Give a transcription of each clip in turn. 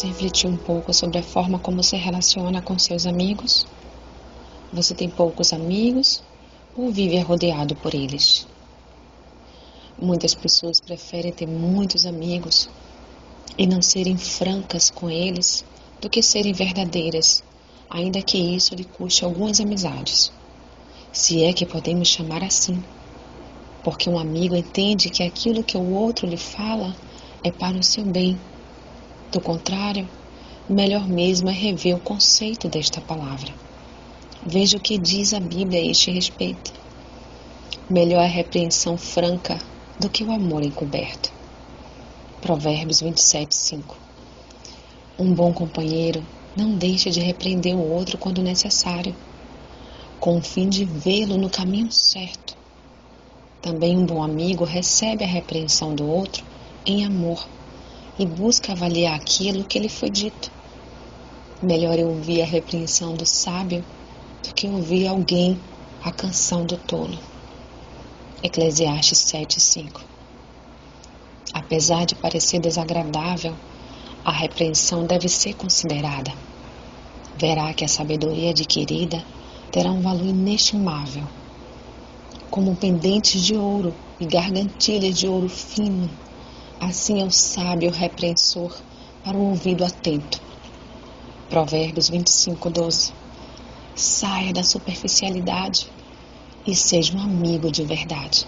refletir um pouco sobre a forma como se relaciona com seus amigos? Você tem poucos amigos ou vive rodeado por eles? Muitas pessoas preferem ter muitos amigos e não serem francas com eles do que serem verdadeiras, ainda que isso lhe custe algumas amizades. Se é que podemos chamar assim, porque um amigo entende que aquilo que o outro lhe fala é para o seu bem do contrário, melhor mesmo é rever o conceito desta palavra. Veja o que diz a Bíblia a este respeito. Melhor é a repreensão franca do que o amor encoberto. Provérbios 27, 5. Um bom companheiro não deixa de repreender o outro quando necessário, com o fim de vê-lo no caminho certo. Também um bom amigo recebe a repreensão do outro em amor e busca avaliar aquilo que lhe foi dito. Melhor é ouvir a repreensão do sábio do que ouvir alguém a canção do tolo. Eclesiastes 7:5. Apesar de parecer desagradável, a repreensão deve ser considerada. Verá que a sabedoria adquirida terá um valor inestimável, como pendentes de ouro e gargantilhas de ouro fino Assim é o sábio repreensor para o ouvido atento. Provérbios 25, 12. Saia da superficialidade e seja um amigo de verdade.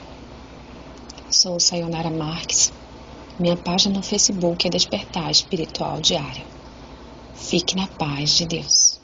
Sou Sayonara Marques. Minha página no Facebook é Despertar Espiritual Diário. Fique na paz de Deus.